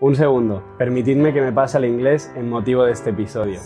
Un segundo, permitidme que me pase al inglés en motivo de este episodio.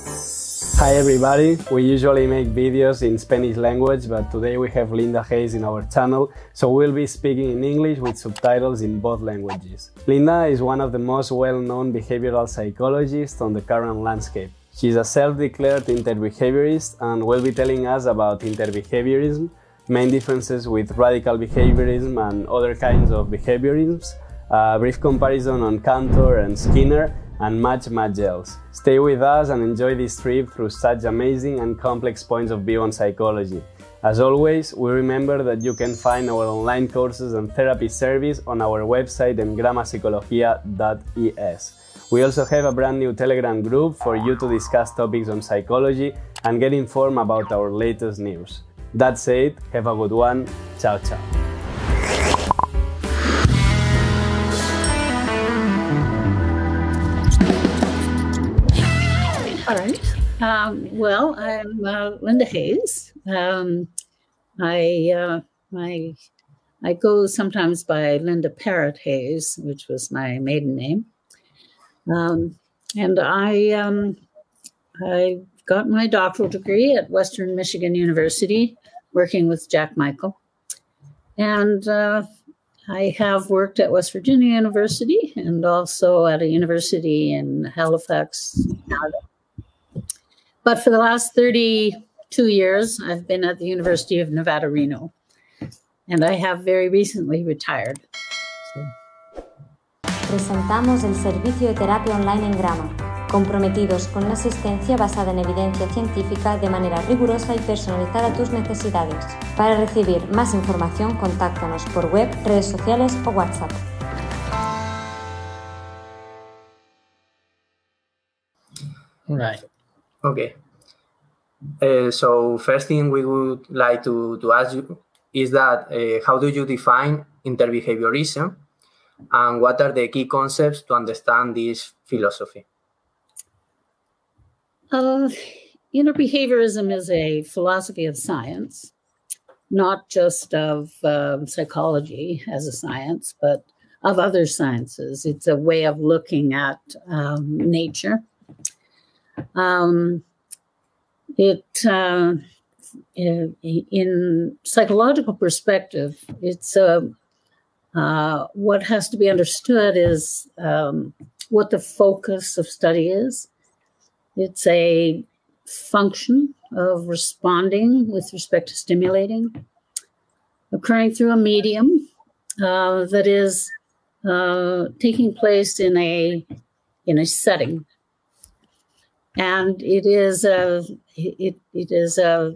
Hi everybody, we usually make videos in Spanish language, but today we have Linda Hayes in our channel, so we'll be speaking in English with subtitles in both languages. Linda is one of the most well-known behavioral psychologists on the current landscape. She's a self-declared interbehaviorist and will be telling us about interbehaviorism, main differences with radical behaviorism and other kinds of behaviorisms, a brief comparison on Kantor and Skinner, and much, much else. Stay with us and enjoy this trip through such amazing and complex points of view on psychology. As always, we remember that you can find our online courses and therapy service on our website engramapsicologia.es. We also have a brand new Telegram group for you to discuss topics on psychology and get informed about our latest news. That's it, have a good one, ciao ciao. All right. Um, well, I'm uh, Linda Hayes. Um, I uh, my I go sometimes by Linda Parrott Hayes, which was my maiden name. Um, and I um, I got my doctoral degree at Western Michigan University, working with Jack Michael, and uh, I have worked at West Virginia University and also at a university in Halifax, Canada. But for the last 32 years, I've been at the University of Nevada, Reno. And I have very recently retired. So. Presentamos el servicio de terapia online en Grama, comprometidos con una asistencia basada en evidencia científica de manera rigurosa y personalizada a tus necesidades. Para recibir más información, contáctanos por web, redes sociales o WhatsApp. Right. Okay. Uh, so first thing we would like to, to ask you is that uh, how do you define interbehaviorism and what are the key concepts to understand this philosophy? Uh, interbehaviorism is a philosophy of science, not just of um, psychology as a science, but of other sciences. It's a way of looking at um, nature um, it uh, in psychological perspective, it's uh, uh, what has to be understood is um, what the focus of study is. It's a function of responding with respect to stimulating, occurring through a medium uh, that is uh, taking place in a in a setting and it is a it, it is a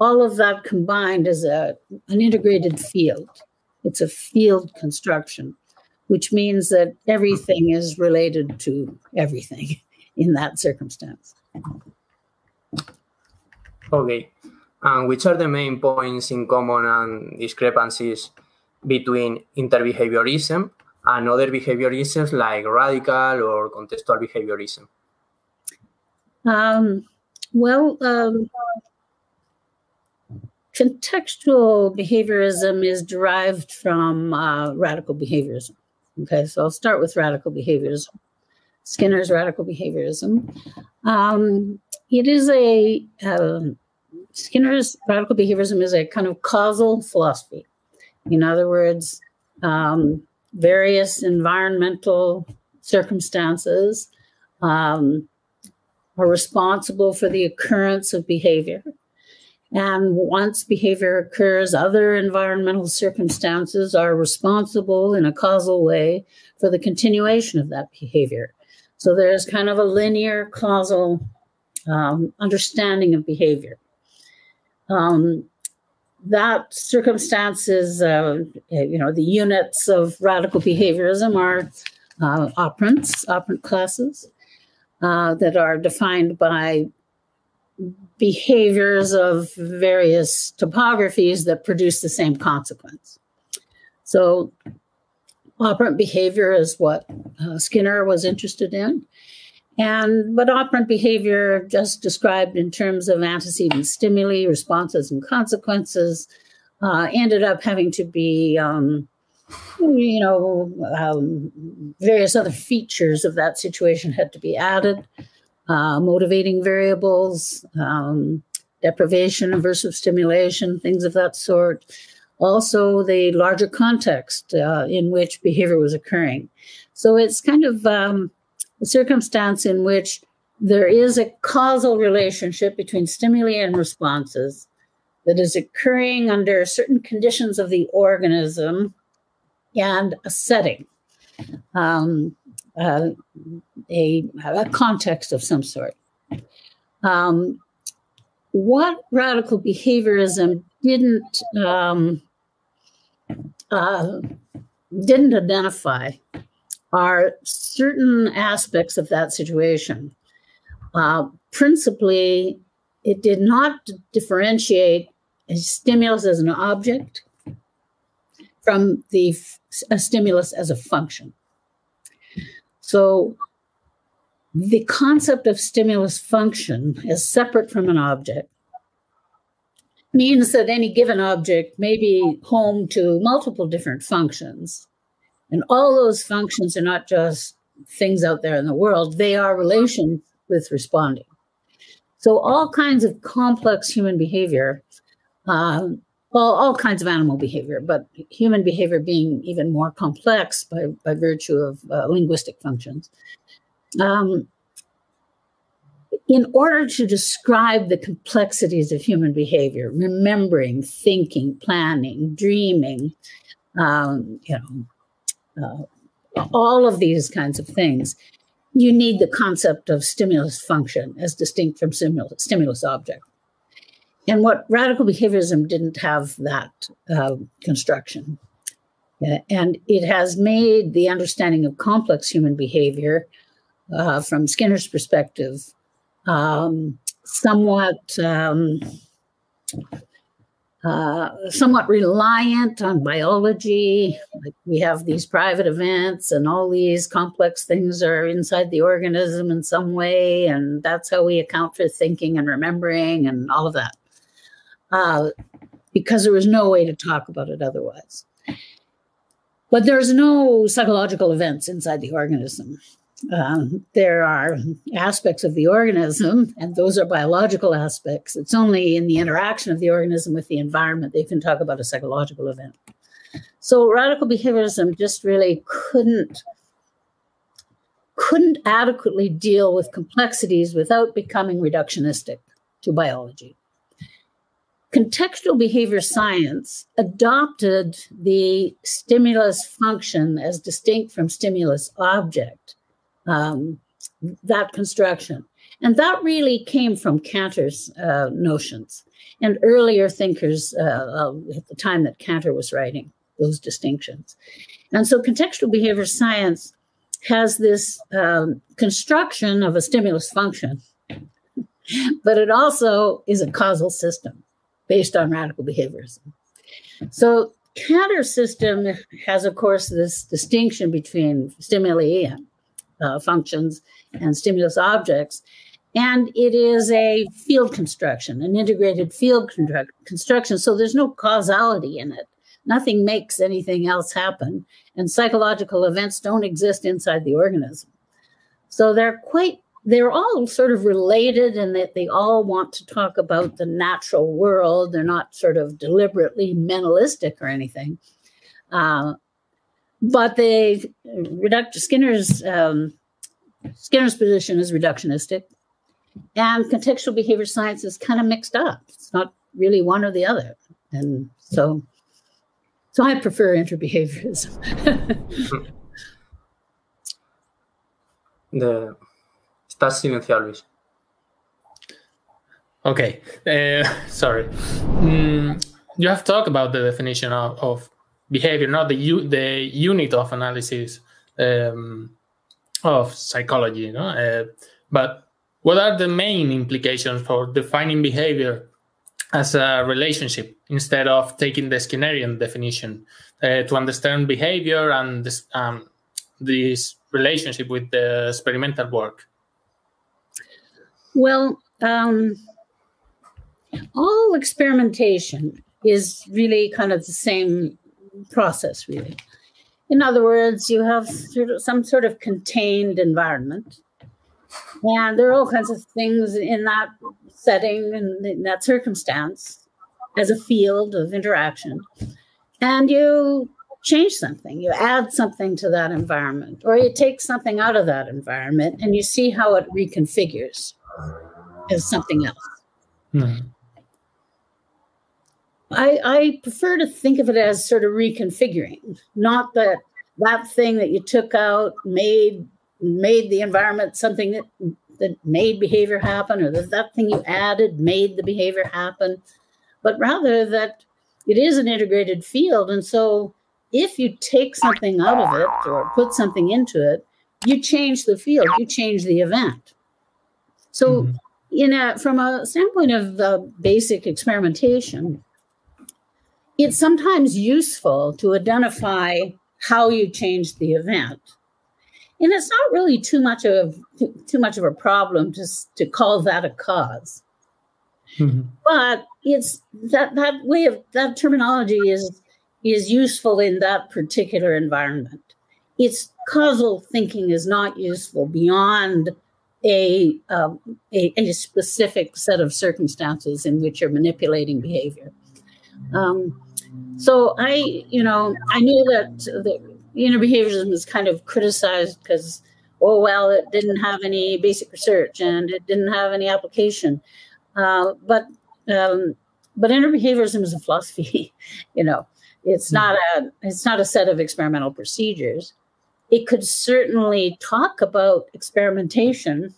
all of that combined is a an integrated field. It's a field construction which means that everything is related to everything in that circumstance. Okay. And which are the main points in common and discrepancies between interbehaviorism and other behaviorisms like radical or contextual behaviorism um, well, um, contextual behaviorism is derived from uh, radical behaviorism. Okay, so I'll start with radical behaviorism. Skinner's radical behaviorism. Um, it is a uh, Skinner's radical behaviorism is a kind of causal philosophy. In other words, um, various environmental circumstances um, are responsible for the occurrence of behavior. And once behavior occurs, other environmental circumstances are responsible in a causal way for the continuation of that behavior. So there's kind of a linear causal um, understanding of behavior. Um, that circumstances, uh, you know, the units of radical behaviorism are uh, operants, operant classes uh, that are defined by behaviors of various topographies that produce the same consequence. So, operant behavior is what uh, Skinner was interested in. And but operant behavior, just described in terms of antecedent stimuli, responses, and consequences, uh, ended up having to be um, you know, um, various other features of that situation had to be added, uh, motivating variables, um, deprivation, aversive stimulation, things of that sort. Also, the larger context uh, in which behavior was occurring. So it's kind of um, a circumstance in which there is a causal relationship between stimuli and responses that is occurring under certain conditions of the organism and a setting, um, uh, a, a, context of some sort. Um, what radical behaviorism didn't um, uh, didn't identify are certain aspects of that situation. Uh, principally, it did not differentiate a stimulus as an object from the stimulus as a function. So the concept of stimulus function as separate from an object means that any given object may be home to multiple different functions. And all those functions are not just things out there in the world, they are relations with responding. So, all kinds of complex human behavior um, well, all kinds of animal behavior, but human behavior being even more complex by, by virtue of uh, linguistic functions. Um, in order to describe the complexities of human behavior, remembering, thinking, planning, dreaming, um, you know, uh, all of these kinds of things, you need the concept of stimulus function as distinct from stimulus, stimulus object. And what radical behaviorism didn't have that uh, construction. and it has made the understanding of complex human behavior uh, from Skinner's perspective um, somewhat um, uh, somewhat reliant on biology. Like we have these private events, and all these complex things are inside the organism in some way, and that's how we account for thinking and remembering and all of that uh, because there was no way to talk about it otherwise. But there's no psychological events inside the organism. Um, there are aspects of the organism, and those are biological aspects. It's only in the interaction of the organism with the environment they can talk about a psychological event. So radical behaviorism just really couldn't couldn't adequately deal with complexities without becoming reductionistic to biology contextual behavior science adopted the stimulus function as distinct from stimulus object, um, that construction. And that really came from Kantor's uh, notions and earlier thinkers uh, uh, at the time that Kantor was writing those distinctions. And so contextual behavior science has this um, construction of a stimulus function, but it also is a causal system based on radical behaviorism. So Kantor's system has, of course, this distinction between stimuli uh, functions and stimulus objects. And it is a field construction, an integrated field construction. So there's no causality in it. Nothing makes anything else happen. And psychological events don't exist inside the organism. So they're quite they're all sort of related in that they all want to talk about the natural world. They're not sort of deliberately mentalistic or anything. Uh, but they reduct Skinner's um, Skinner's position is reductionistic, and contextual behavior science is kind of mixed up. It's not really one or the other, and so so I prefer interbehaviorism. the Estás silenciado, Luis. Okay, uh, sorry. Mm, you have talked about the definition of, of behavior, not the the unit of analysis um, of psychology. Know? Uh, but what are the main implications for defining behavior as a relationship instead of taking the Skinnerian definition uh, to understand behavior and this, um, this relationship with the experimental work? Well, um, all experimentation is really kind of the same process, really. In other words, you have some sort of contained environment. And there are all kinds of things in that setting and in that circumstance as a field of interaction. And you change something, you add something to that environment, or you take something out of that environment and you see how it reconfigures as something else. Mm-hmm. I, I prefer to think of it as sort of reconfiguring, not that that thing that you took out made made the environment something that that made behavior happen, or that that thing you added made the behavior happen, but rather that it is an integrated field, and so if you take something out of it or put something into it, you change the field, you change the event. So, mm-hmm. in a, from a standpoint of the basic experimentation, it's sometimes useful to identify how you change the event. And it's not really too much of too much of a problem to, to call that a because mm-hmm. But it's that that way of that terminology is is useful in that particular environment. It's causal thinking is not useful beyond a, um, a, a specific set of circumstances in which you're manipulating behavior. Um, so I, you know, I knew that the behaviorism was kind of criticized because, oh well, it didn't have any basic research and it didn't have any application. Uh, but um, but interbehaviorism is a philosophy, you know. It's hmm. not a it's not a set of experimental procedures. It could certainly talk about experimentation.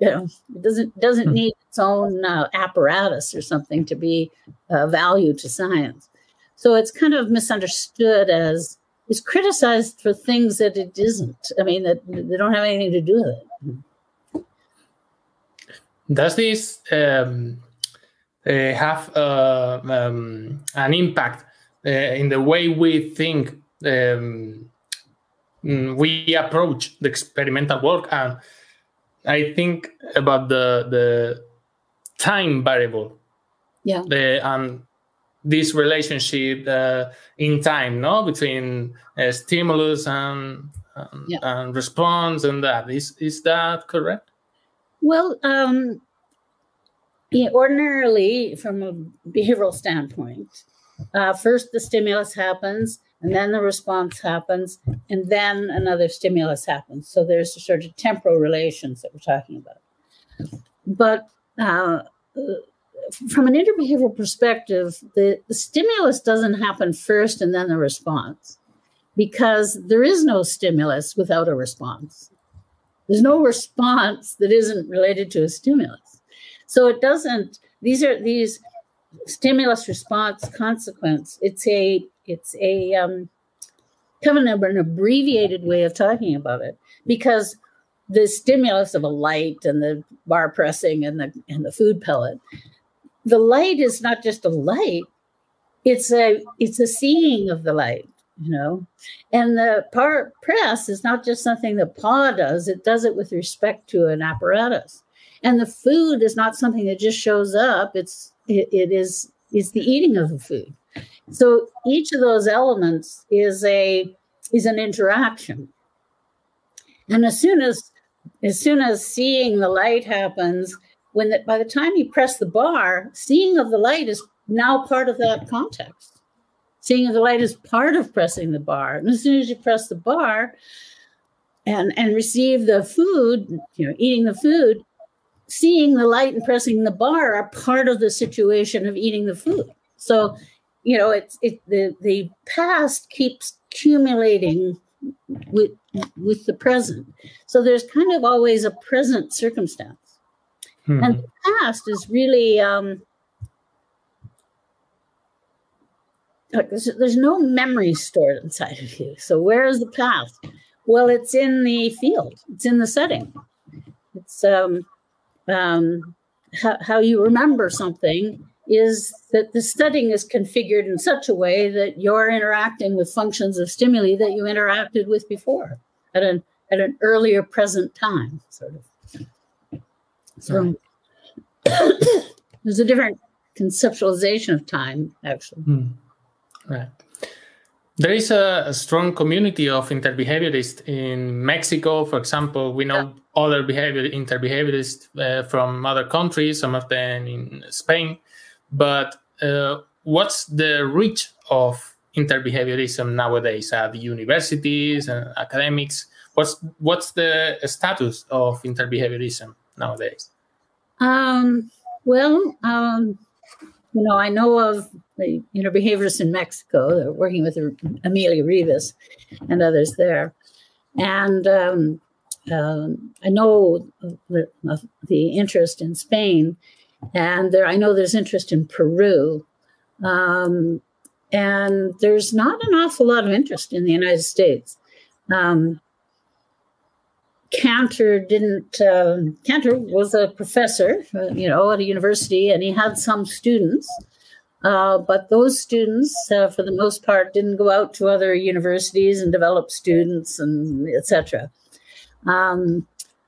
You know, it doesn't doesn't hmm. need its own uh, apparatus or something to be uh, value to science. So it's kind of misunderstood as is criticized for things that it isn't. I mean, that they don't have anything to do with it. Does this um, uh, have uh, um, an impact uh, in the way we think um, we approach the experimental work? And I think about the the time variable. Yeah. The, and this relationship uh, in time, no, between uh, stimulus and and, yeah. and, response, and that is is that correct? Well, um, yeah, ordinarily, from a behavioral standpoint, uh, first the stimulus happens, and then the response happens, and then another stimulus happens. So there's sort of temporal relations that we're talking about. But uh, from an interbehavioral perspective, the, the stimulus doesn't happen first and then the response because there is no stimulus without a response. There's no response that isn't related to a stimulus. So it doesn't, these are these stimulus response consequence. It's a, it's a, um, kind of an abbreviated way of talking about it. Because the stimulus of a light and the bar pressing and the and the food pellet the light is not just a light it's a it's a seeing of the light you know? And the part press is not just something the paw does it does it with respect to an apparatus. And the food is not something that just shows up it's it, it is is the eating of the food so each of those elements is a is an interaction and as soon as as soon as seeing the light happens when the, by the time you press the bar, seeing of the light is now part of that context. Seeing of the light is part of pressing the bar. And as soon as you press the bar and, and receive the food, you know, eating the food, seeing the light and pressing the bar are part of the situation of eating the food. So, you know, it's it the the past keeps accumulating with with the present. So there's kind of always a present circumstance. Hmm. And the past is really um, like there's, there's no memory stored inside of you. So where is the past? Well, it's in the field. It's in the setting. It's um, um, how, how you remember something is that the studying is configured in such a way that you're interacting with functions of stimuli that you interacted with before at an at an earlier present time, sort of. So there's a different conceptualization of time, actually. Hmm. Right. there is a, a, strong community of interbehaviorists in Mexico, for example. We know yeah. other behavior interbehaviorists uh, from other countries, some of them in Spain. But uh, what's the reach of interbehaviorism nowadays at universities and academics? What's what's the status of interbehaviorism nowadays? Um, well, um, you know, I know of you know behaviorists in Mexico. They're working with Emilio Ribes and others there, and um, um, I know the, the, interest in Spain, and there I know there's interest in Peru, um, and there's not an awful lot of interest in the United States. Um, Kantor didn't. Uh, Kantor was a professor, uh, you know, at a university, and he had some students, uh, but those students, uh, for the most part, didn't go out to other universities and develop students and etc. Um,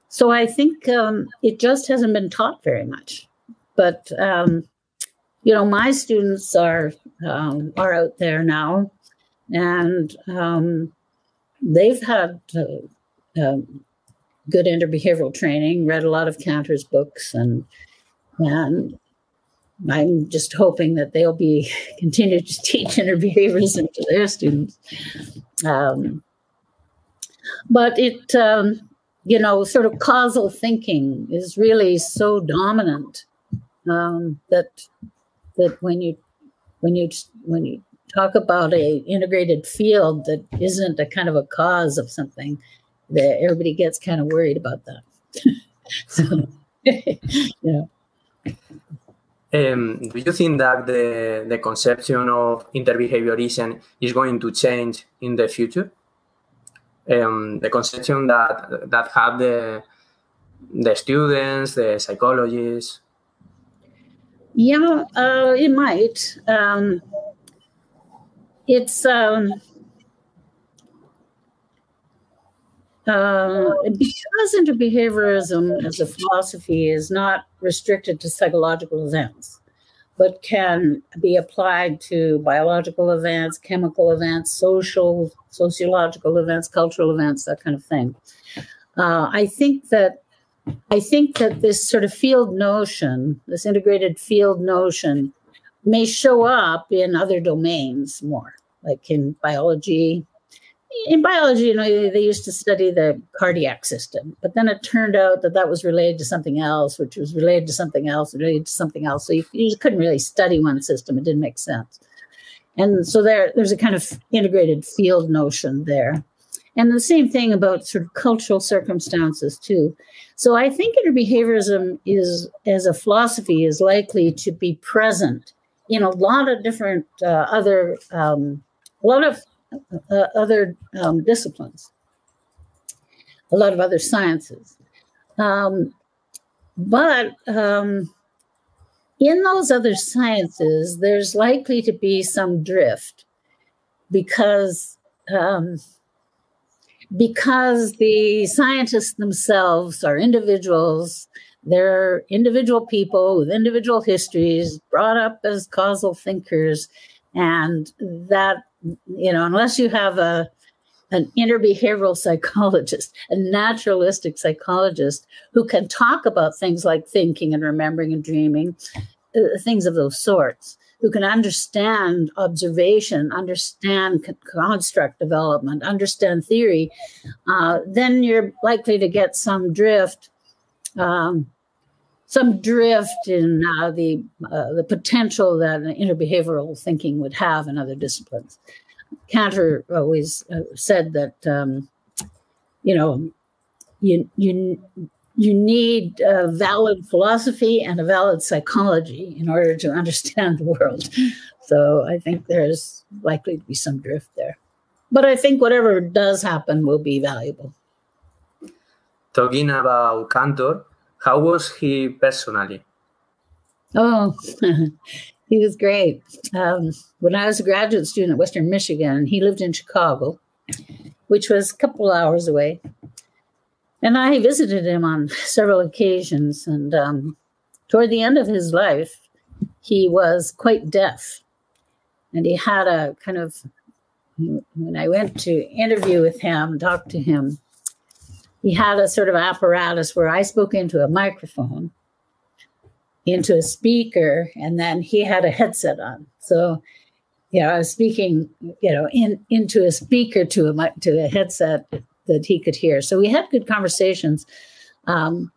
so I think um, it just hasn't been taught very much. But um, you know, my students are um, are out there now, and um, they've had. Uh, um, good interbehavioral training, read a lot of Kantor's books, and and I'm just hoping that they'll be continue to teach interbehaviorism to their students. Um, but it, um, you know, sort of causal thinking is really so dominant um, that that when you when you when you talk about a integrated field that isn't a kind of a cause of something, that everybody gets kind of worried about that. so, yeah. Um, do you think that the, the conception of interbehaviorism is going to change in the future? Um, the conception that that have the the students, the psychologists. Yeah, uh, it might. Um, it's um, Uh, because interbehaviorism as a philosophy is not restricted to psychological events, but can be applied to biological events, chemical events, social, sociological events, cultural events, that kind of thing. Uh, I think that I think that this sort of field notion, this integrated field notion, may show up in other domains more, like in biology, in biology, you know, they used to study the cardiac system, but then it turned out that that was related to something else, which was related to something else, related to something else. So you, you couldn't really study one system; it didn't make sense. And so there, there's a kind of integrated field notion there, and the same thing about sort of cultural circumstances too. So I think interbehaviorism is, as a philosophy, is likely to be present in a lot of different uh, other, um, a lot of uh, other um, disciplines, a lot of other sciences. Um, but um, in those other sciences, there's likely to be some drift because um, because the scientists themselves are individuals. They're individual people with individual histories, brought up as causal thinkers, and that you know, unless you have a an interbehavioral psychologist, a naturalistic psychologist who can talk about things like thinking and remembering and dreaming, uh, things of those sorts, who can understand observation, understand construct development, understand theory, uh, then you're likely to get some drift. Um, some drift in uh, the uh, the potential that interbehavioral thinking would have in other disciplines. Kantor always uh, said that um, you know you you you need a valid philosophy and a valid psychology in order to understand the world. So I think there's likely to be some drift there, but I think whatever does happen will be valuable. Talking about Kantor how was he personally? Oh, he was great. Um, when I was a graduate student at Western Michigan, he lived in Chicago, which was a couple hours away. And I visited him on several occasions. And um, toward the end of his life, he was quite deaf. And he had a kind of when I went to interview with him, talk to him, he had a sort of apparatus where I spoke into a microphone, into a speaker, and then he had a headset on. So, you know, I was speaking, you know, in into a speaker to a to a headset that he could hear. So we had good conversations. Um,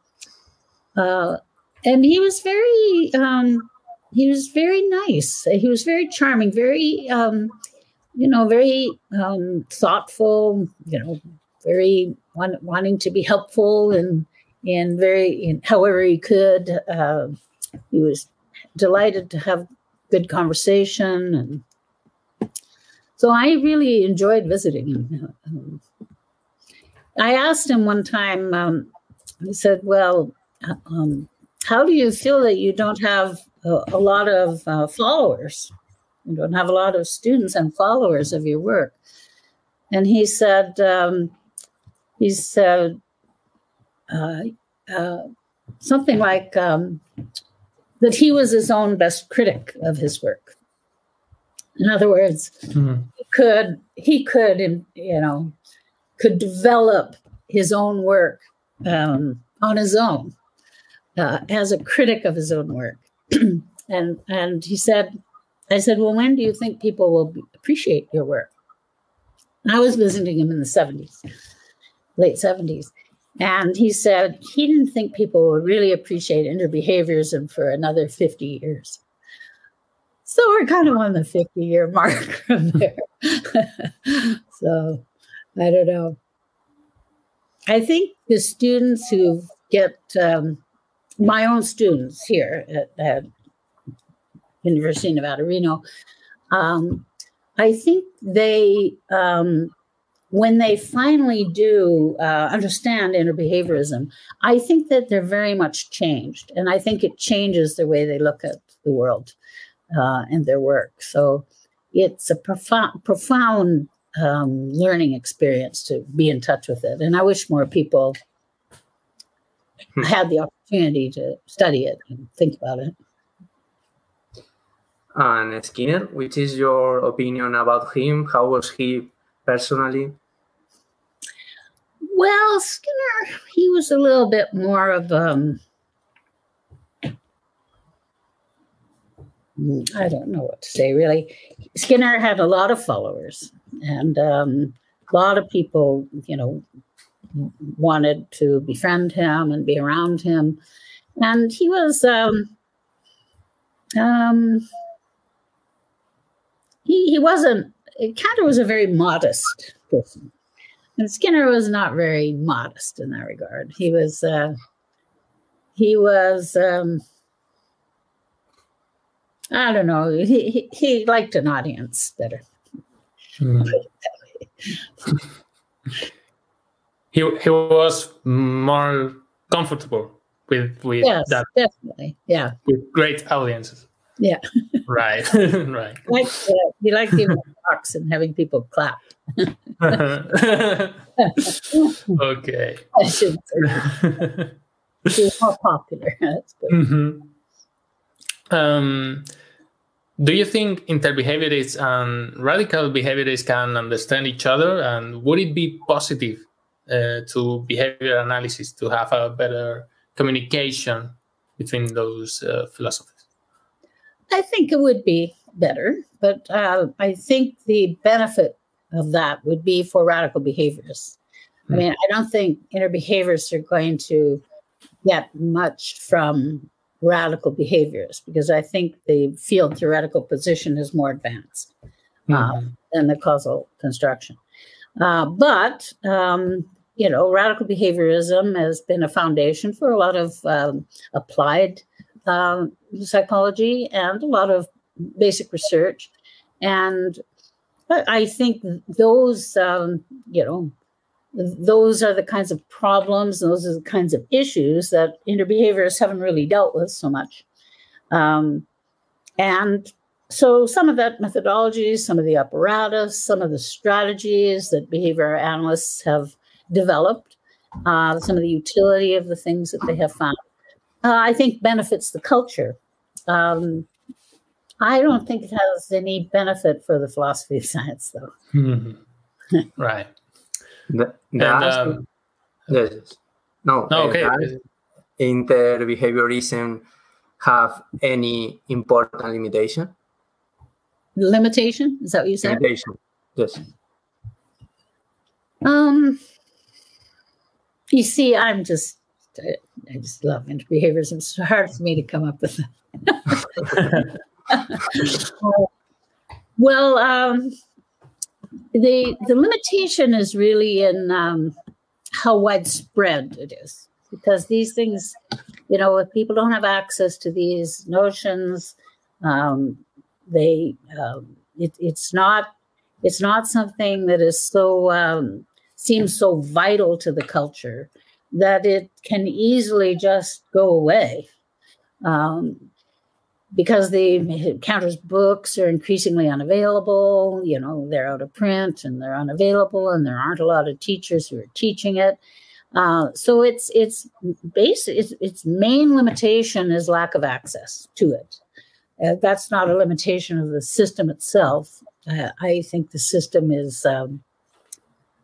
uh, and he was very um, he was very nice. He was very charming, very um, you know, very um, thoughtful. You know, very want, wanting to be helpful and and very however he could. Uh, he was delighted to have good conversation and so I really enjoyed visiting him. I asked him one time. Um, I said, "Well, um, how do you feel that you don't have a, a lot of uh, followers? You don't have a lot of students and followers of your work. And he said, um, he said uh, uh, something like um, that he was his own best critic of his work. In other words, mm-hmm. he could he could you know could develop his own work um, on his own uh, as a critic of his own work. and and he said, I said, well, when do you think people will appreciate your work? And I was visiting him in the 70s, late 70s. And he said he didn't think people would really appreciate interbehaviorism for another 50 years. So we're kind of on the 50 year mark from there. so I don't know. I think the students who get um, my own students here at, at University of Nevada, Reno, um, I think they, um, when they finally do uh, understand interbehaviorism, I think that they're very much changed. And I think it changes the way they look at the world uh, and their work. So it's a profound, profound um, learning experience to be in touch with it. And I wish more people hmm. had the opportunity to study it and think about it. And Skinner, which is your opinion about him? How was he personally? Well, Skinner, he was a little bit more of um I don't know what to say really. Skinner had a lot of followers and um, a lot of people, you know, wanted to befriend him and be around him. And he was, um, um, he, he wasn't, Kantor was a very modest person. And Skinner was not very modest in that regard. He was, uh, he was, um, I don't know, he, he, he liked an audience better. Mm. he he was more comfortable with with yes, that. definitely. Yeah. With great audiences. Yeah. Right. Right. Like uh, he liked giving talks and having people clap. Okay. I should he was more popular that's good. Mm-hmm. um do you think interbehaviorists and radical behaviorists can understand each other? And would it be positive uh, to behavior analysis to have a better communication between those uh, philosophies? I think it would be better, but uh, I think the benefit of that would be for radical behaviorists. Mm. I hmm. mean, I don't think interbehaviorists are going to get much from radical behaviors because I think the field theoretical position is more advanced uh, mm-hmm. than the causal construction. Uh, but um, you know, radical behaviorism has been a foundation for a lot of um, applied um, psychology and a lot of basic research, and I think those um, you know those are the kinds of problems, those are the kinds of issues that interbehaviorists haven't really dealt with so much. Um, and so some of that methodology, some of the apparatus, some of the strategies that behavior analysts have developed, uh, some of the utility of the things that they have found, uh, I think benefits the culture. Um, I don't think it has any benefit for the philosophy of science, though. Mm-hmm. right. The, the And, aspect- um, yes, yes. No, no, uh, okay. interbehaviorism have any important limitation? Limitation? Is that what you said? Limitation. Yes. Um, you see, I'm just, I, I just love interbehaviorism. It's hard for me to come up with that. well, um, the the limitation is really in um, how widespread it is, because these things, you know, if people don't have access to these notions, um, they um, it, it's not it's not something that is so um, seems so vital to the culture that it can easily just go away. Um, because the Kantor's books are increasingly unavailable you know they're out of print and they're unavailable and there aren't a lot of teachers who are teaching it uh, so it's it's basic its, its main limitation is lack of access to it uh, that's not a limitation of the system itself uh, I think the system is. Um,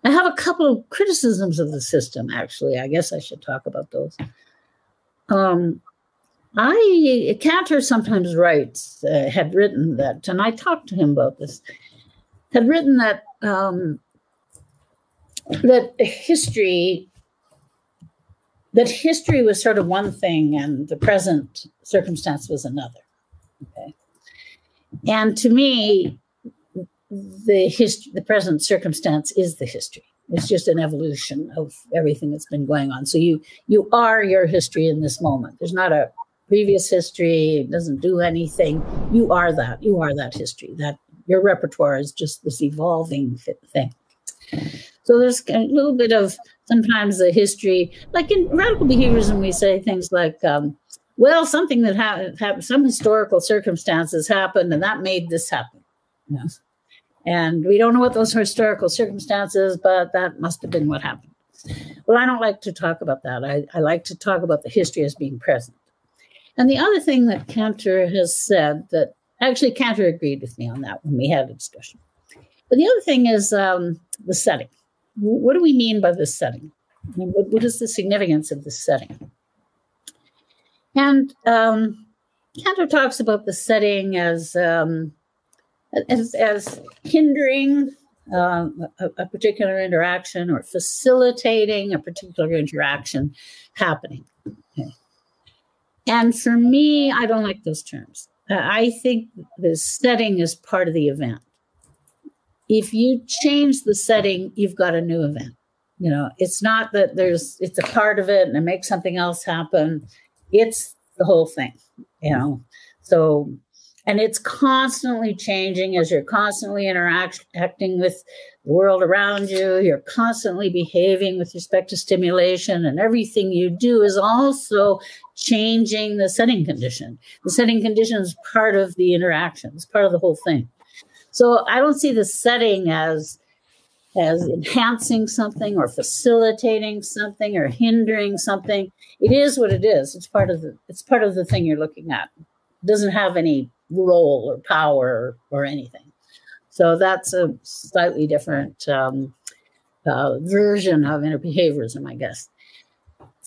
I have a couple of criticisms of the system, actually. I guess I should talk about those. Um, I Kantor sometimes writes uh, had written that, and I talked to him about this. Had written that um, that history that history was sort of one thing and the present circumstance was another. Okay, and to me, the history, the present circumstance is the history. It's just an evolution of everything that's been going on. So you you are your history in this moment. There's not a previous history. It doesn't do anything. You are that. You are that history. That your repertoire is just this evolving thing. So there's a little bit of sometimes the history, like in radical behaviorism, we say things like, um, "Well, something that happened, ha- some historical circumstances happened, and that made this happen." You know? And we don't know what those historical circumstances, but that must have been what happened. Well, I don't like to talk about that. I, I like to talk about the history as being present. And the other thing that Kantor has said that actually Kantor agreed with me on that when we had a discussion. But the other thing is um, the setting. What do we mean by this setting? I mean, what, what is the significance of this setting? And um, Kantor talks about the setting as um, as, as hindering uh, a, a, particular interaction or facilitating a particular interaction happening. And for me, I don't like those terms. I think the setting is part of the event. If you change the setting, you've got a new event. You know, it's not that there's it's a part of it and it makes something else happen. It's the whole thing. You know, so and it's constantly changing as you're constantly interacting with the world around you. You're constantly behaving with respect to stimulation and everything you do is also changing the setting condition. The setting condition is part of the interaction it's part of the whole thing. So i don't see the setting as as enhancing something or facilitating something or hindering something. It is what it is. It's part of the it's part of the thing you're looking at doesn't have any role or power or, anything. So that's a slightly different um, uh, version of interbehaviorism, I guess.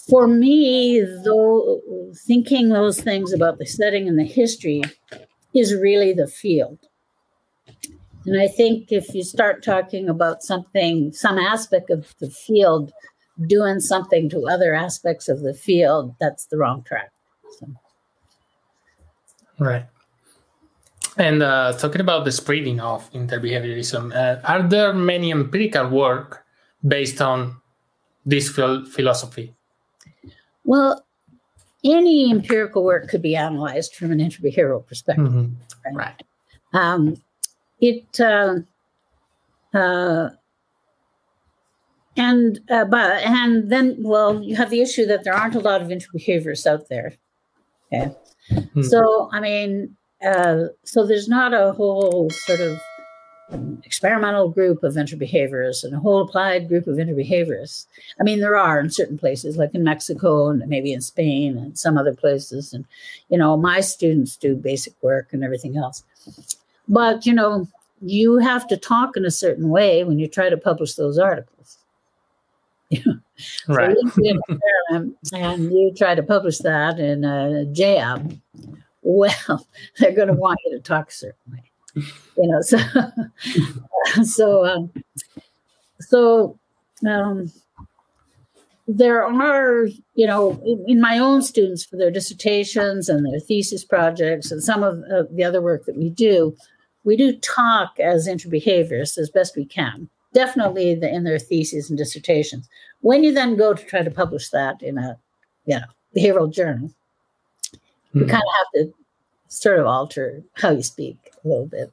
For me, though, thinking those things about the setting and the history is really the field. And I think if you start talking about something, some aspect of the field doing something to other aspects of the field, that's the wrong track. So. Right. And uh, talking about the spreading of interbehaviorism, uh, are there many empirical work based on this phil- philosophy? Well, any empirical work could be analyzed from an interbehavioral perspective. Mm-hmm. Right. right. Um, it uh, uh, and uh, but and then well, you have the issue that there aren't a lot of interbehaviorists out there. Okay, mm-hmm. so I mean, uh, so there's not a whole sort of experimental group of interbehaviorists and a whole applied group of interbehaviorists. I mean, there are in certain places, like in Mexico and maybe in Spain and some other places. And, you know, my students do basic work and everything else. But, you know, you have to talk in a certain way when you try to publish those articles. right. So and you try to publish that in a JAB, well, they're going to want you to talk certainly. you know so so um, so um, there are you know in, in, my own students for their dissertations and their thesis projects and some of uh, the other work that we do we do talk as interbehaviorists as best we can definitely the, in their theses and dissertations. When you then go to try to publish that in a you know behavioral journal mm-hmm. you kind of have to sort of alter how you speak a little bit.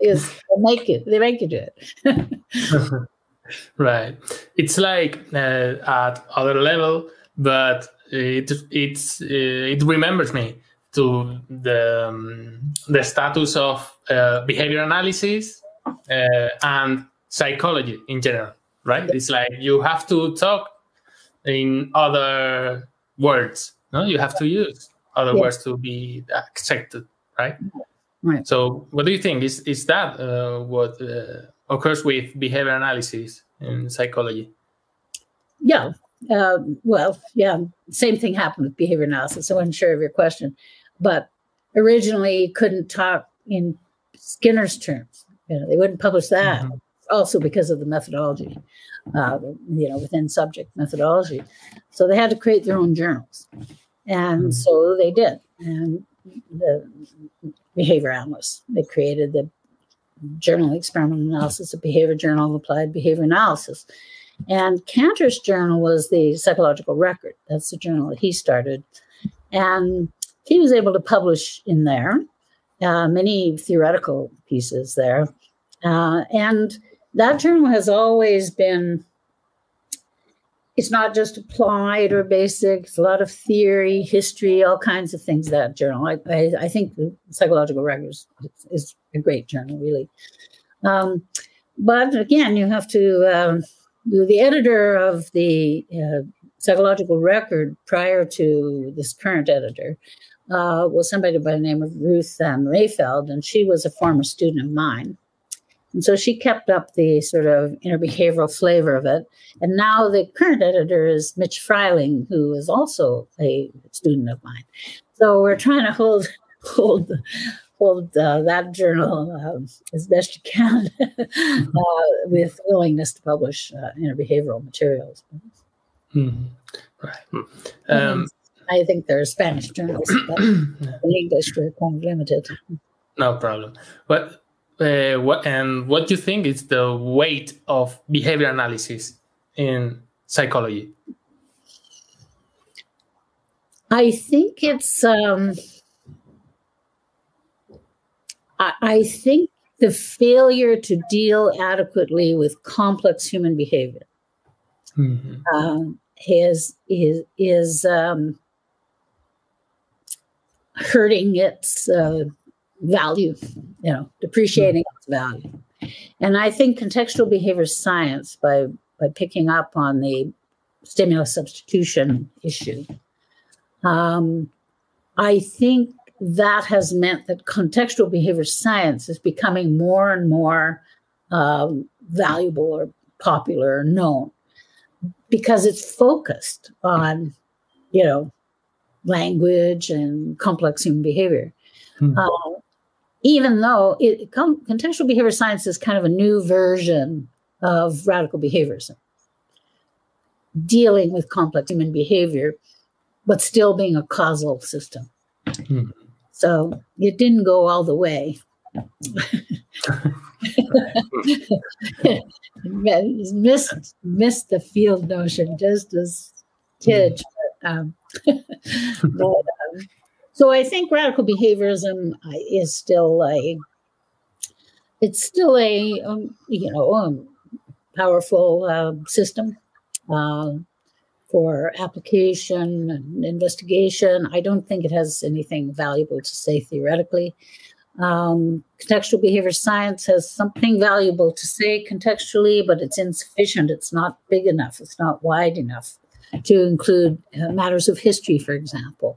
Is they make it they make you do it. Right. It's like uh, at other level but it it's uh, it remembers me to the um, the status of uh, behavior analysis uh, and psychology in general right it's like you have to talk in other words no you have to use other words to be accepted right Right. So, what do you think? Is is that uh, what uh, occurs with behavior analysis in psychology? Yeah. Uh, well, yeah. Same thing happened with behavior analysis. I wasn't sure of your question, but originally you couldn't talk in Skinner's terms. You know, they wouldn't publish that. Mm-hmm. Also because of the methodology, uh, you know, within subject methodology. So they had to create their own journals, and mm-hmm. so they did. And the behavior analysts. They created the Journal of Experimental Analysis, a behavior journal of applied behavior analysis. And Kantor's journal was the psychological record. That's the journal that he started. And he was able to publish in there uh, many theoretical pieces there. Uh, and that journal has always been it's not just applied or basic. It's a lot of theory, history, all kinds of things. That journal, I, I, I think, the Psychological Records is, is a great journal, really. Um, but again, you have to. Um, the editor of the uh, Psychological Record prior to this current editor uh, was somebody by the name of Ruth um, Rehfeldt, and she was a former student of mine. And so she kept up the sort of interbehavioral flavor of it. And now the current editor is Mitch Fryling, who is also a student of mine. So we're trying to hold hold hold uh, that journal uh, as best you can uh, with willingness to publish uh, interbehavioral materials. Mm-hmm. Right. Um, I think there are Spanish journals, but in English we're kind of limited. No problem. But uh, what and what do you think is the weight of behavior analysis in psychology? I think it's. Um, I, I think the failure to deal adequately with complex human behavior mm-hmm. um, is is is um, hurting its uh, value, you know, depreciating mm-hmm. its value. And I think contextual behavior science, by by picking up on the stimulus substitution issue, um, I think that has meant that contextual behavior science is becoming more and more um, valuable or popular or known because it's focused on, you know, language and complex human behavior. Hmm. Uh, even though it, contextual behavior science is kind of a new version of radical behaviorism, dealing with complex human behavior, but still being a causal system. Hmm. So it didn't go all the way. missed missed the field notion just as tidge. But, um, but um, so I think radical behaviorism uh, is still a it's still a um, you know um, powerful uh, system uh, for application and investigation. I don't think it has anything valuable to say theoretically. Um, contextual behavior science has something valuable to say contextually, but it's insufficient. It's not big enough. It's not wide enough to include uh, matters of history, for example.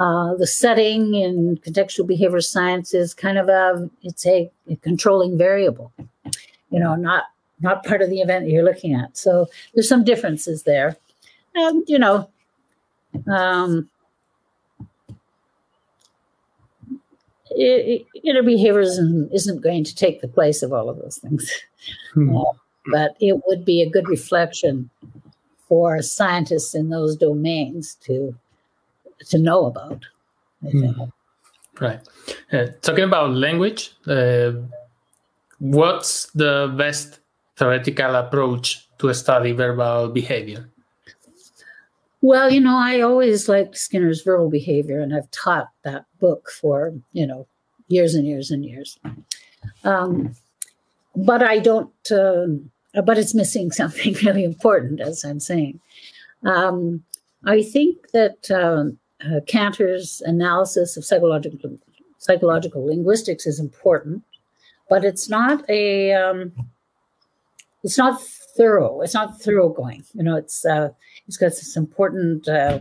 Uh, the setting in contextual behavior science is kind of a it's a, a, controlling variable, you know, not not part of the event you're looking at. So there's some differences there, and you know, um, it, it, interbehaviorism isn't going to take the place of all of those things, hmm. uh, but it would be a good reflection for scientists in those domains to to know about. Mm. Right. Uh, talking about language, uh, what's the best theoretical approach to study verbal behavior? Well, you know, I always liked Skinner's verbal behavior, and I've taught that book for, you know, years and years and years. Um, but I don't, uh, but it's missing something really important, as I'm saying. Um, I think that uh, uh, Kantor's analysis of psychological psychological linguistics is important, but it's not a um, it's not thorough. It's not thoroughgoing. You know, it's uh, it's got some important uh,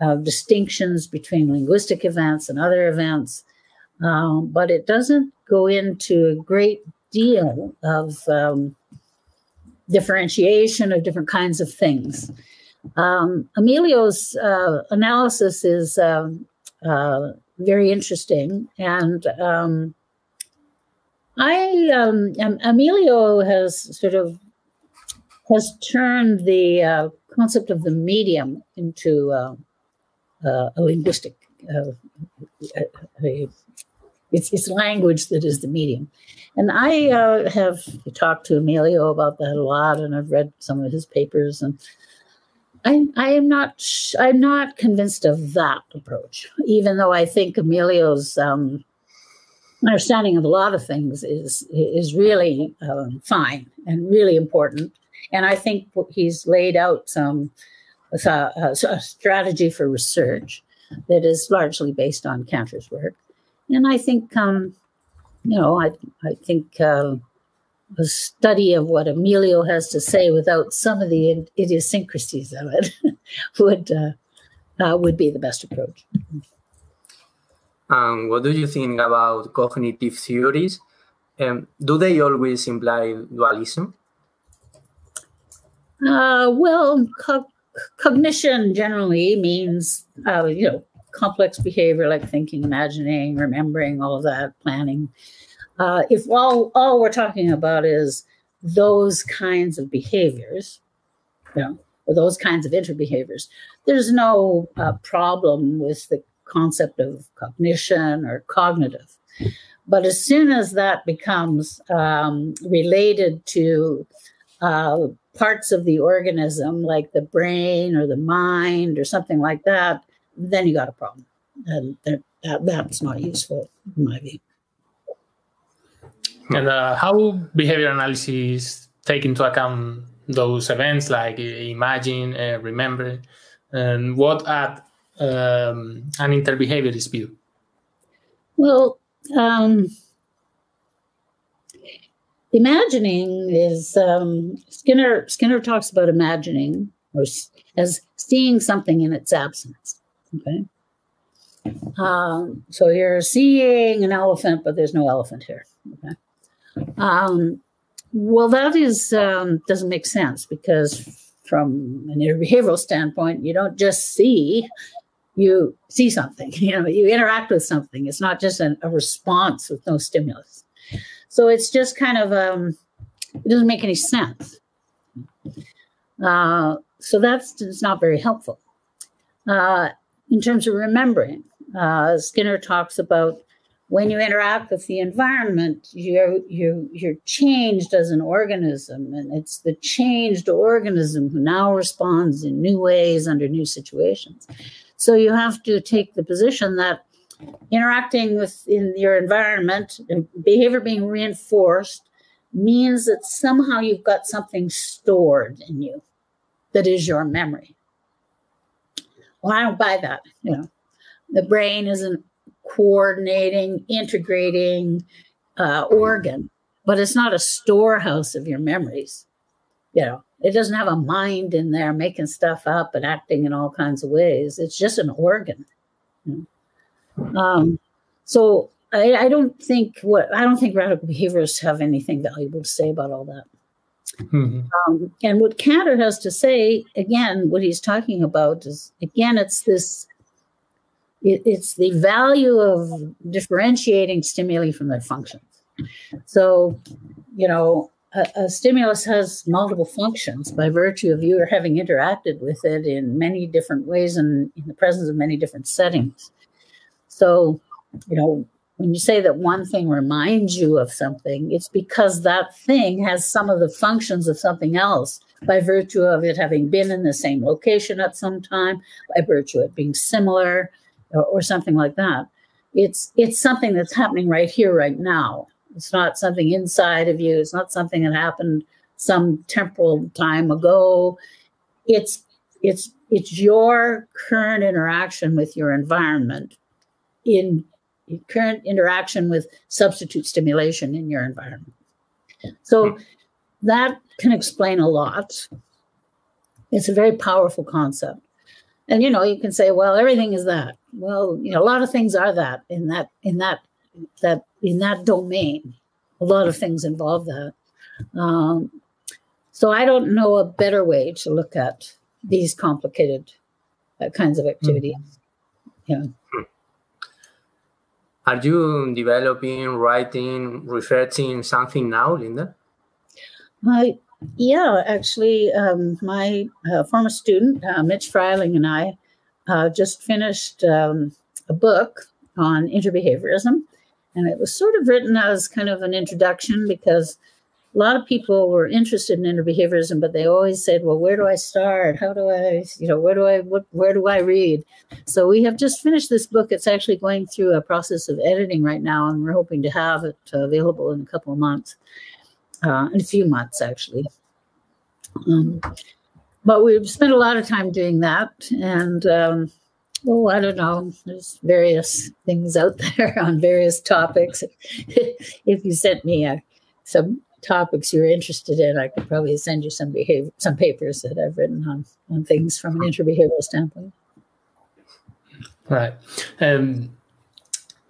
uh, distinctions between linguistic events and other events, um, but it doesn't go into a great deal of um, differentiation of different kinds of things. Um, Emilio's uh, analysis is um, uh, very interesting, and um, I um, Emilio has sort of has turned the uh, concept of the medium into uh, uh, a linguistic. Uh, a, it's, it's language that is the medium. And I uh, have talked to Emilio about that a lot, and I've read some of his papers. And I, I am not I'm not convinced of that approach, even though I think Emilio's um, understanding of a lot of things is is really um, fine and really important. And I think he's laid out some uh, a strategy for research that is largely based on Kantor's work. And I think, um, you know, I I think uh, a study of what Emilio has to say without some of the idiosyncrasies of it would uh, uh, would be the best approach. Um, what do you think about cognitive theories? Um, do they always imply dualism? Uh, well, co- cognition generally means uh, you know complex behavior like thinking, imagining, remembering, all of that, planning. Uh, if all, all we're talking about is those kinds of behaviors, you know, or those kinds of interbehaviors, there's no uh, problem with the concept of cognition or cognitive. But as soon as that becomes um, related to uh, parts of the organism, like the brain or the mind or something like that, then you got a problem. And that, that's not useful, in my view. And uh, how behavior analysis take into account those events like imagine, uh, remember, and what at um, an interbehaviorist view? Well, um, imagining is um, Skinner. Skinner talks about imagining or as seeing something in its absence. Okay. Um, so you're seeing an elephant, but there's no elephant here. Okay. Um, well, that is um, doesn't make sense because from an behavioral standpoint, you don't just see, you see something. You know, you interact with something. It's not just an, a response with no stimulus. So it's just kind of um, it doesn't make any sense. Uh, so that's it's not very helpful. Uh, in terms of remembering, uh, Skinner talks about when you interact with the environment, you're, you you're changed as an organism, and it's the changed organism who now responds in new ways under new situations. So you have to take the position that interacting with in your environment behavior being reinforced means that somehow you've got something stored in you that is your memory. Well, I don't buy that. You know, the brain isn't coordinating, integrating uh, organ, but it's not a storehouse of your memories. You know, it doesn't have a mind in there making stuff up and acting in all kinds of ways. It's just an organ. Um, so I, I, don't think what I don't think radical behaviorists have anything valuable to say about all that. Mm-hmm. Um, and what Kantor has to say, again, what he's talking about is again, it's this. It, it's the value of differentiating stimuli from their functions. So, you know, a, a stimulus has multiple functions by virtue of you having interacted with it in many different ways and in the presence of many different settings. So, you know, when you say that one thing reminds you of something, it's because that thing has some of the functions of something else by virtue of it having been in the same location at some time, by virtue of it being similar, or, or something like that. It's it's something that's happening right here, right now. It's not something inside of you. It's not something that happened some temporal time ago. It's it's it's your current interaction with your environment in current interaction with substitute stimulation in your environment. So hmm. that can explain a lot. It's a very powerful concept. And you know, you can say, well, everything is that. Well, you know, a lot of things are that in that in that that in that domain. A lot of things involve that. Um, so I don't know a better way to look at these complicated uh, kinds of activities. Mm-hmm. Yeah. Are you developing, writing, researching something now, Linda? Uh, yeah, actually, um, my uh, former student, uh, Mitch Fryling, and I uh, just finished um, a book on interbehaviorism. And it was sort of written as kind of an introduction because a lot of people were interested in interbehaviorism, but they always said, "Well, where do I start? How do I, you know, where do I, what, where do I read?" So we have just finished this book. It's actually going through a process of editing right now, and we're hoping to have it available in a couple of months, uh, in a few months actually. Um, but we've spent a lot of time doing that, and um, oh, I don't know. There's various things out there on various topics. if you sent me a, some topics you're interested in, I could probably send you some behavior, some papers that I've written on on things from an interbehavioral standpoint. Right. Um,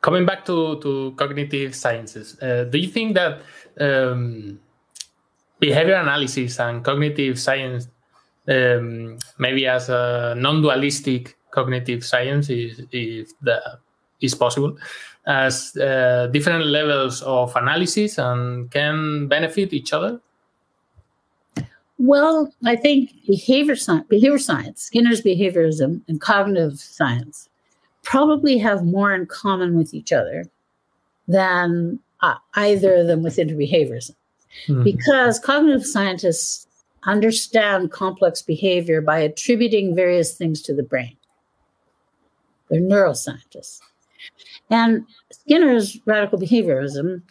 coming back to to cognitive sciences, uh, do you think that um, behavior analysis and cognitive science, um, maybe as a non-dualistic cognitive science, is is the is possible? as uh, different levels of analysis and can benefit each other? Well, I think behavior science, behavior science, Skinner's behaviorism, and cognitive science probably have more in common with each other than uh, either of them with interbehaviorism. Mm-hmm. Because cognitive scientists understand complex behavior by attributing various things to the brain. They're neuroscientists. And Skinner's radical behaviorism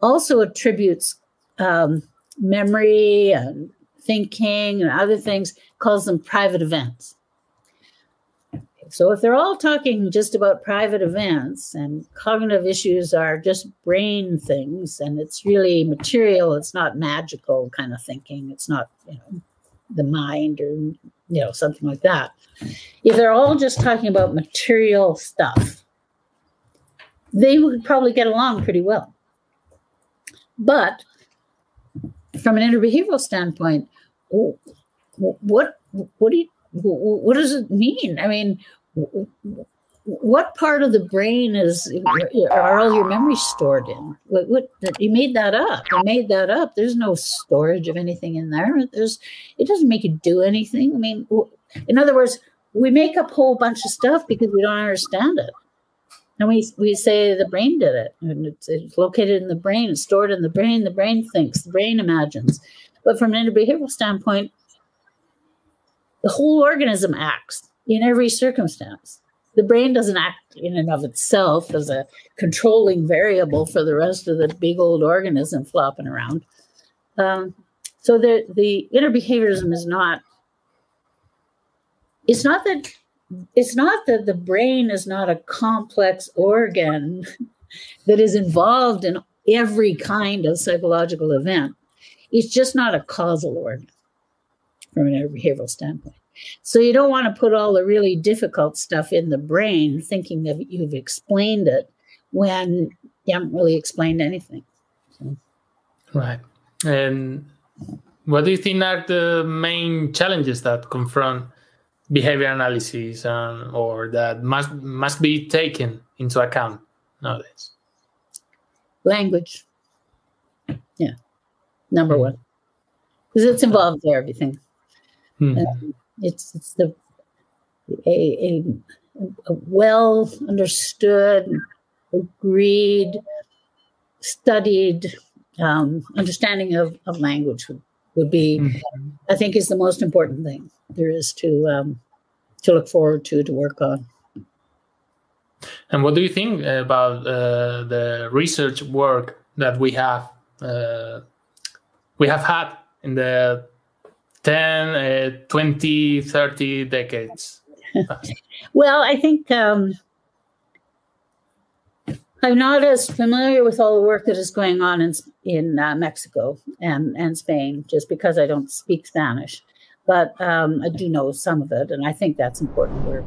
also attributes um, memory and thinking and other things, calls them private events. So if they're all talking just about private events and cognitive issues are just brain things and it's really material, it's not magical kind of thinking, it's not, you know, the mind or you know, something like that. If they're all just talking about material stuff, they would probably get along pretty well. But from an interbehavioral standpoint, oh, what what do you what does it mean? I mean, what part of the brain is are all your memories stored in? What, what you made that up? You made that up. There's no storage of anything in there. There's it doesn't make you do anything. I mean, in other words, we make up a whole bunch of stuff because we don't understand it. And we, we say the brain did it. And it's, it's located in the brain, it's stored in the brain. The brain thinks, the brain imagines. But from an interbehavioral standpoint, the whole organism acts in every circumstance. The brain doesn't act in and of itself as a controlling variable for the rest of the big old organism flopping around. Um, so the, the interbehaviorism is not, it's not that it's not that the brain is not a complex organ that is involved in every kind of psychological event. It's just not a causal organ from a behavioral standpoint. So you don't want to put all the really difficult stuff in the brain thinking that you've explained it when you haven't really explained anything. So. Right. And what do you think are the main challenges that confront behavior analysis and, or that must must be taken into account nowadays? Language. Yeah. Number mm-hmm. one. Because it's involved in everything. Mm-hmm. it's it's the a, a, a well understood, agreed, studied um, understanding of, of language would, would be, mm-hmm. I think, is the most important thing there is to um, to look forward to to work on. And what do you think about uh, the research work that we have uh, we have had in the 10, uh, 20, 30 decades? well, I think um, I'm not as familiar with all the work that is going on in in uh, Mexico and and Spain, just because I don't speak Spanish. But um, I do know some of it, and I think that's important work.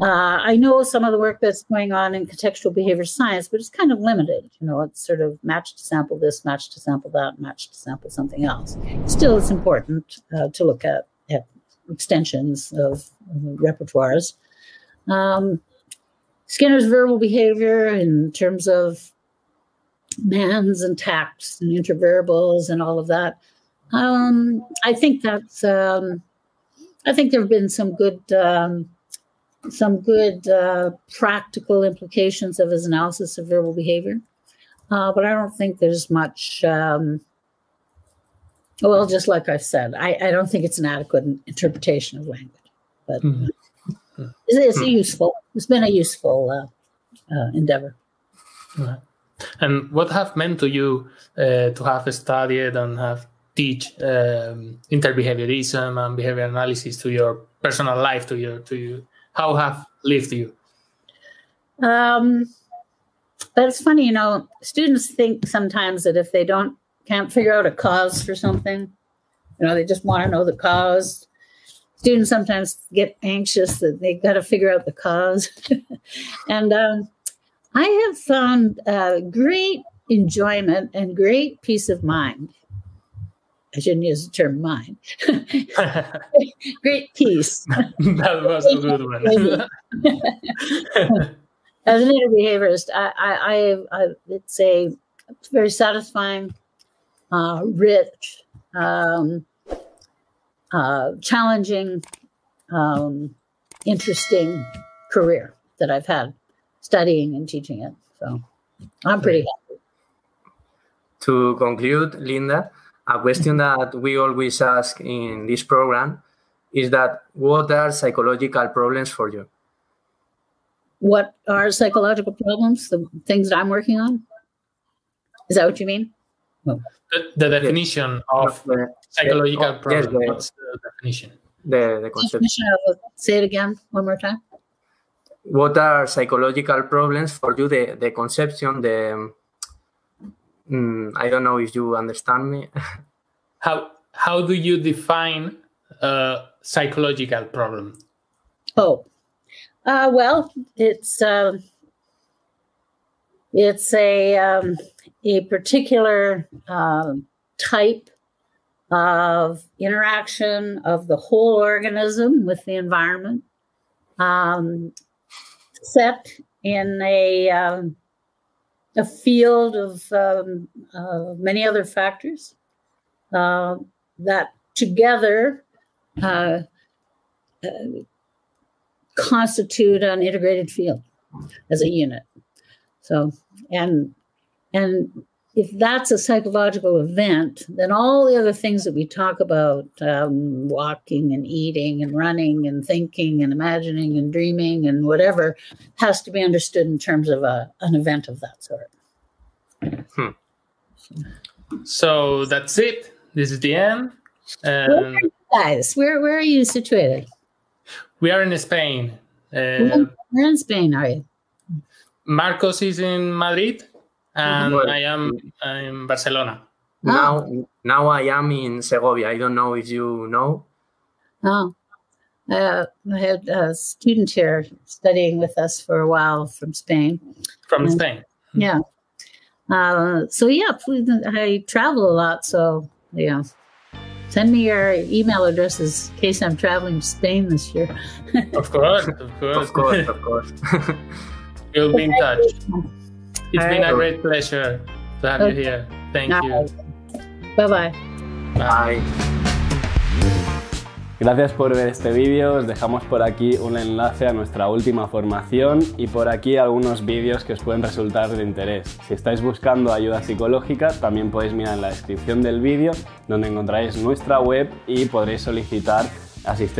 Uh, I know some of the work that's going on in contextual behavior science, but it's kind of limited. You know, it's sort of match to sample this, match to sample that, match to sample something else. Still, it's important uh, to look at, at extensions of, repertoires. Um, Skinner's verbal behavior in terms of mands and tacts and intraverbals and all of that. Um, I think that's. Um, I think there have been some good, um, some good uh, practical implications of his analysis of verbal behavior, uh, but I don't think there's much. Um, well, just like I've said, I, I, don't think it's an adequate interpretation of language, but. Mm-hmm it's, it's hmm. useful. It's been a useful uh, uh, endeavor. Right. And what have meant to you uh, to have studied and have teach um, interbehaviorism and behavior analysis to your personal life, to your to you? How have lived you? Um, but it's funny, you know, students think sometimes that if they don't can't figure out a cause for something, you know, they just want to know the cause students sometimes get anxious that they got to figure out the cause. and um, I have found uh, great enjoyment and great peace of mind. I shouldn't use the term mind. great peace. that was a good one. As an interbehaviorist, I, I, I, it's a very satisfying, uh, rich, um, uh, challenging, um, interesting career that I've had studying and teaching it. So I'm pretty happy. To conclude, Linda, a question that we always ask in this program is that what are psychological problems for you? What are psychological problems? The things that I'm working on? Is that what you mean? The, the definition yes. of the, psychological the, problem. Yes, the, What's the definition? The, the concept. Definition of, say it again one more time. What are psychological problems for you? The, the conception, the mm, I don't know if you understand me. how how do you define a psychological problem? Oh, uh, well, it's um, it's a um, a particular um, type of interaction of the whole organism with the environment, um, set in a um, a field of um, uh, many other factors uh, that together uh, uh constitute an integrated field as a unit. So, and and if that's a psychological event, then all the other things that we talk about um, walking and eating and running and thinking and imagining and dreaming and whatever has to be understood in terms of a, an event of that sort. Hmm. So that's it. This is the end. Um, where guys, where, where are you situated? We are in Spain. Uh, Where in Spain are you? Marcos is in Madrid, and Well, I am in Barcelona. Now, now I am in Segovia. I don't know if you know. Oh, uh, I had a student here studying with us for a while from Spain. From Mm. Spain. Yeah. Uh, so yeah, please, I travel a lot. So yeah, send me your email addresses in case I'm traveling to Spain this year. Of course, of course. Of course, of course. we'll be in touch. It's All been a right. great pleasure to have you here. Thank you. Bye bye. Bye. Gracias por ver este vídeo, os dejamos por aquí un enlace a nuestra última formación y por aquí algunos vídeos que os pueden resultar de interés. Si estáis buscando ayuda psicológica, también podéis mirar en la descripción del vídeo donde encontraréis nuestra web y podréis solicitar asistencia.